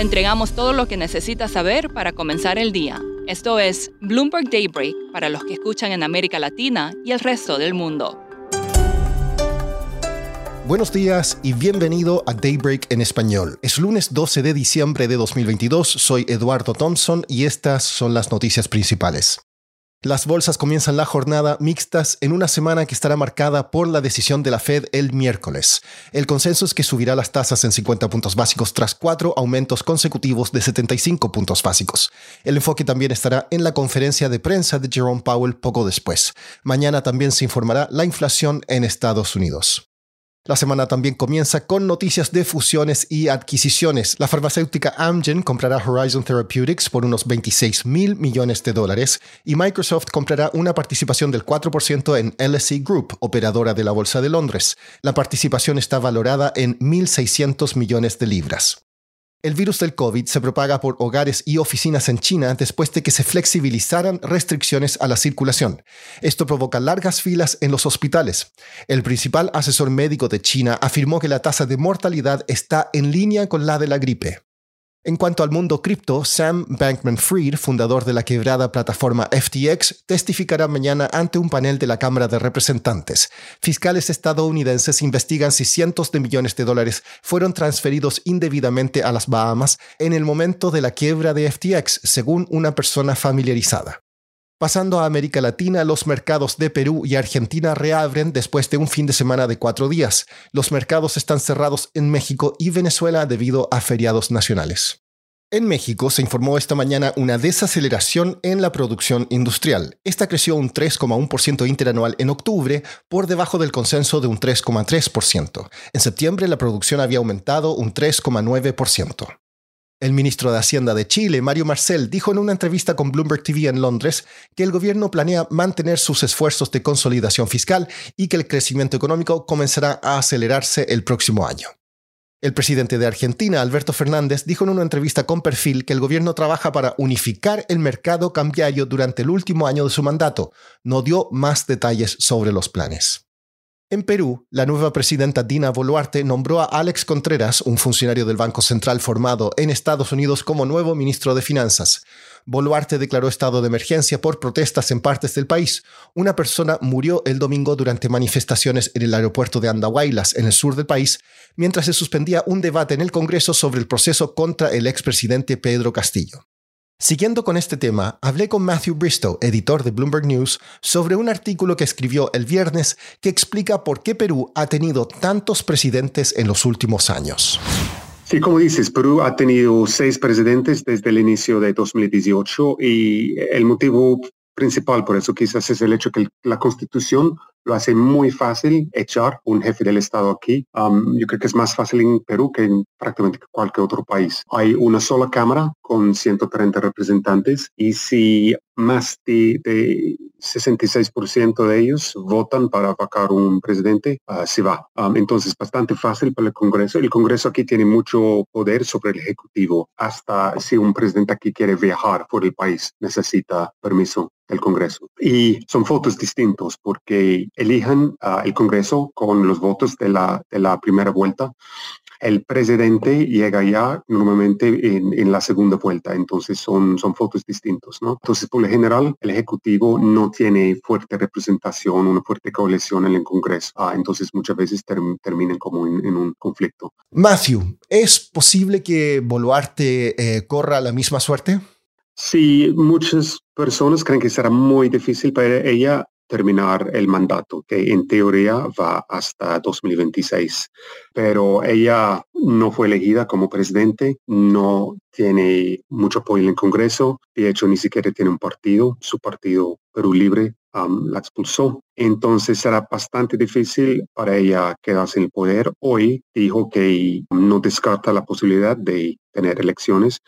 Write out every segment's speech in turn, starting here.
Le entregamos todo lo que necesita saber para comenzar el día. Esto es Bloomberg Daybreak para los que escuchan en América Latina y el resto del mundo. Buenos días y bienvenido a Daybreak en español. Es lunes 12 de diciembre de 2022, soy Eduardo Thompson y estas son las noticias principales. Las bolsas comienzan la jornada mixtas en una semana que estará marcada por la decisión de la Fed el miércoles. El consenso es que subirá las tasas en 50 puntos básicos tras cuatro aumentos consecutivos de 75 puntos básicos. El enfoque también estará en la conferencia de prensa de Jerome Powell poco después. Mañana también se informará la inflación en Estados Unidos. La semana también comienza con noticias de fusiones y adquisiciones. La farmacéutica Amgen comprará Horizon Therapeutics por unos 26 mil millones de dólares y Microsoft comprará una participación del 4% en LSE Group, operadora de la Bolsa de Londres. La participación está valorada en 1.600 millones de libras. El virus del COVID se propaga por hogares y oficinas en China después de que se flexibilizaran restricciones a la circulación. Esto provoca largas filas en los hospitales. El principal asesor médico de China afirmó que la tasa de mortalidad está en línea con la de la gripe. En cuanto al mundo cripto, Sam Bankman Fried, fundador de la quebrada plataforma FTX, testificará mañana ante un panel de la Cámara de Representantes. Fiscales estadounidenses investigan si cientos de millones de dólares fueron transferidos indebidamente a las Bahamas en el momento de la quiebra de FTX, según una persona familiarizada. Pasando a América Latina, los mercados de Perú y Argentina reabren después de un fin de semana de cuatro días. Los mercados están cerrados en México y Venezuela debido a feriados nacionales. En México se informó esta mañana una desaceleración en la producción industrial. Esta creció un 3,1% interanual en octubre, por debajo del consenso de un 3,3%. En septiembre la producción había aumentado un 3,9%. El ministro de Hacienda de Chile, Mario Marcel, dijo en una entrevista con Bloomberg TV en Londres que el gobierno planea mantener sus esfuerzos de consolidación fiscal y que el crecimiento económico comenzará a acelerarse el próximo año. El presidente de Argentina, Alberto Fernández, dijo en una entrevista con Perfil que el gobierno trabaja para unificar el mercado cambiario durante el último año de su mandato. No dio más detalles sobre los planes. En Perú, la nueva presidenta Dina Boluarte nombró a Alex Contreras, un funcionario del Banco Central formado en Estados Unidos, como nuevo ministro de Finanzas. Boluarte declaró estado de emergencia por protestas en partes del país. Una persona murió el domingo durante manifestaciones en el aeropuerto de Andahuaylas, en el sur del país, mientras se suspendía un debate en el Congreso sobre el proceso contra el expresidente Pedro Castillo. Siguiendo con este tema, hablé con Matthew Bristow, editor de Bloomberg News, sobre un artículo que escribió el viernes que explica por qué Perú ha tenido tantos presidentes en los últimos años. Sí, como dices, Perú ha tenido seis presidentes desde el inicio de 2018 y el motivo principal por eso quizás es el hecho que la constitución lo hace muy fácil echar un jefe del Estado aquí. yo creo que es más fácil en Perú que en prácticamente cualquier otro país. Hay una sola Cámara con 130 representantes y si más de, 66% de ellos votan para vacar un presidente, uh, se va. entonces, bastante fácil para el Congreso. El Congreso aquí tiene mucho poder sobre el Ejecutivo. Hasta si un presidente aquí quiere viajar por el país, necesita permiso del Congreso. Y son votos distintos porque elijan el Congreso con los votos de la, de la primera vuelta. El presidente llega ya normalmente en, la segunda vuelta, entonces son, son votos distintos, ¿no? Entonces, por lo general, el Ejecutivo no tiene fuerte representación, una fuerte coalición en el Congreso, ah, entonces muchas veces terminan como en, un conflicto. Matthew, ¿es posible que Boluarte eh, corra la misma suerte? Sí, muchas personas creen que será muy difícil para ella terminar el mandato, que en teoría va hasta 2026. Pero ella no fue elegida como presidente, no tiene mucho apoyo en el Congreso, de hecho ni siquiera tiene un partido, su partido Perú Libre la expulsó entonces será bastante difícil para ella quedarse en el poder. Hoy dijo que no descarta la posibilidad de tener elecciones.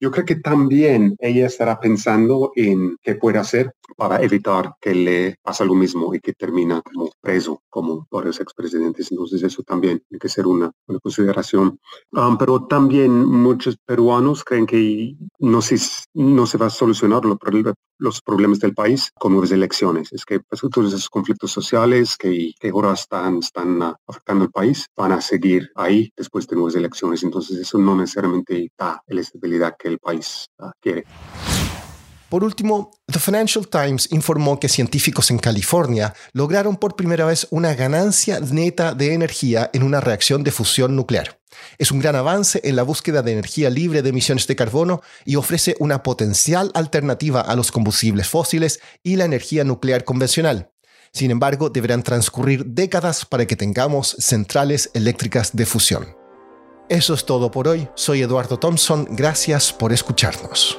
Yo creo que también ella estará pensando en qué puede hacer para evitar que le pase lo mismo y que termina como preso, como varios expresidentes. Entonces eso también tiene que ser una, consideración. Um, pero también muchos peruanos creen que no se, no se va a solucionar los, problemas del país con nuevas elecciones. Es que pues, esos conflictos sociales que, que ahora están, están afectando al país van a seguir ahí después de nuevas elecciones. Entonces eso no necesariamente da la estabilidad que el país ah, quiere. Por último, The Financial Times informó que científicos en California lograron por primera vez una ganancia neta de energía en una reacción de fusión nuclear. Es un gran avance en la búsqueda de energía libre de emisiones de carbono y ofrece una potencial alternativa a los combustibles fósiles y la energía nuclear convencional. Sin embargo, deberán transcurrir décadas para que tengamos centrales eléctricas de fusión. Eso es todo por hoy. Soy Eduardo Thompson. Gracias por escucharnos.